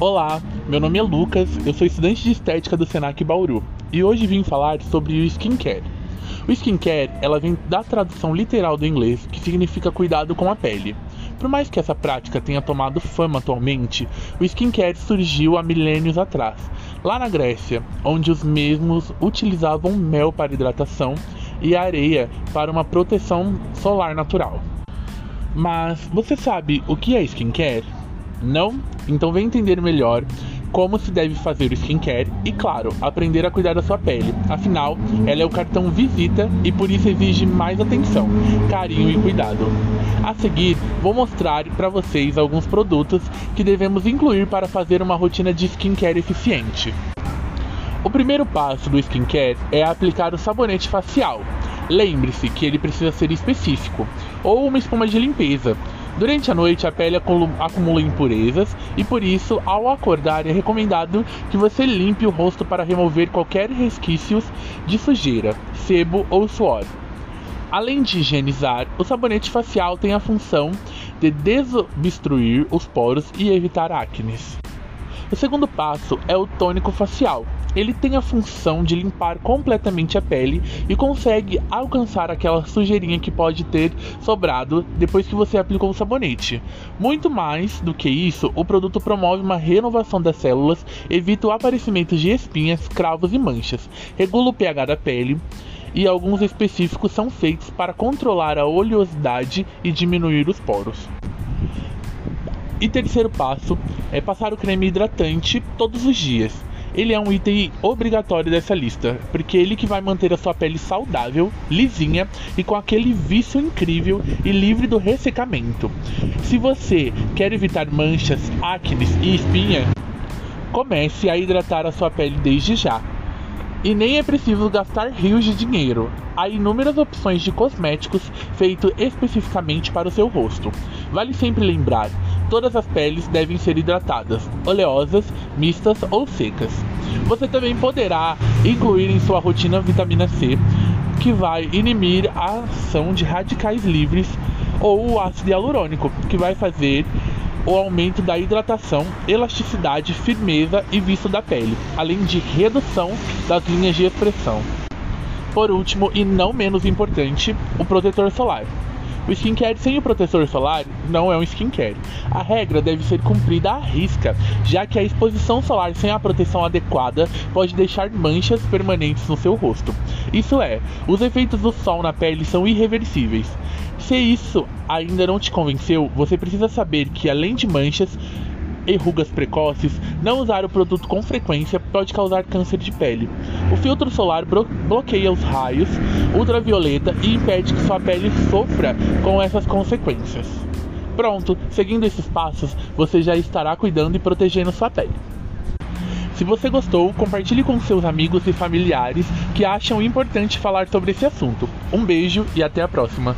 Olá, meu nome é Lucas, eu sou estudante de estética do Senac Bauru e hoje vim falar sobre o skincare. O skincare, ela vem da tradução literal do inglês, que significa cuidado com a pele. Por mais que essa prática tenha tomado fama atualmente, o skincare surgiu há milênios atrás, lá na Grécia, onde os mesmos utilizavam mel para hidratação e areia para uma proteção solar natural. Mas você sabe o que é skincare? Não? Então vem entender melhor como se deve fazer o skincare e, claro, aprender a cuidar da sua pele. Afinal, ela é o cartão visita e por isso exige mais atenção, carinho e cuidado. A seguir, vou mostrar para vocês alguns produtos que devemos incluir para fazer uma rotina de skincare eficiente. O primeiro passo do skincare é aplicar o sabonete facial. Lembre-se que ele precisa ser específico, ou uma espuma de limpeza. Durante a noite, a pele acumula impurezas e por isso, ao acordar, é recomendado que você limpe o rosto para remover qualquer resquícios de sujeira, sebo ou suor. Além de higienizar, o sabonete facial tem a função de desobstruir os poros e evitar acnes. O segundo passo é o tônico facial. Ele tem a função de limpar completamente a pele e consegue alcançar aquela sujeirinha que pode ter sobrado depois que você aplicou o sabonete. Muito mais do que isso, o produto promove uma renovação das células, evita o aparecimento de espinhas, cravos e manchas, regula o pH da pele e alguns específicos são feitos para controlar a oleosidade e diminuir os poros. E terceiro passo é passar o creme hidratante todos os dias. Ele é um item obrigatório dessa lista, porque ele que vai manter a sua pele saudável, lisinha e com aquele vício incrível e livre do ressecamento. Se você quer evitar manchas, acnes e espinha, comece a hidratar a sua pele desde já. E nem é preciso gastar rios de dinheiro. Há inúmeras opções de cosméticos feitos especificamente para o seu rosto. Vale sempre lembrar: todas as peles devem ser hidratadas, oleosas, mistas ou secas. Você também poderá incluir em sua rotina vitamina C, que vai inibir a ação de radicais livres, ou o ácido hialurônico, que vai fazer o aumento da hidratação, elasticidade, firmeza e visto da pele, além de redução das linhas de expressão. Por último, e não menos importante, o protetor solar. O skincare sem o protetor solar não é um skincare. A regra deve ser cumprida à risca, já que a exposição solar sem a proteção adequada pode deixar manchas permanentes no seu rosto. Isso é, os efeitos do sol na pele são irreversíveis. Se isso ainda não te convenceu, você precisa saber que além de manchas, e rugas precoces, não usar o produto com frequência pode causar câncer de pele. O filtro solar bloqueia os raios ultravioleta e impede que sua pele sofra com essas consequências. Pronto, seguindo esses passos, você já estará cuidando e protegendo sua pele. Se você gostou, compartilhe com seus amigos e familiares que acham importante falar sobre esse assunto. Um beijo e até a próxima!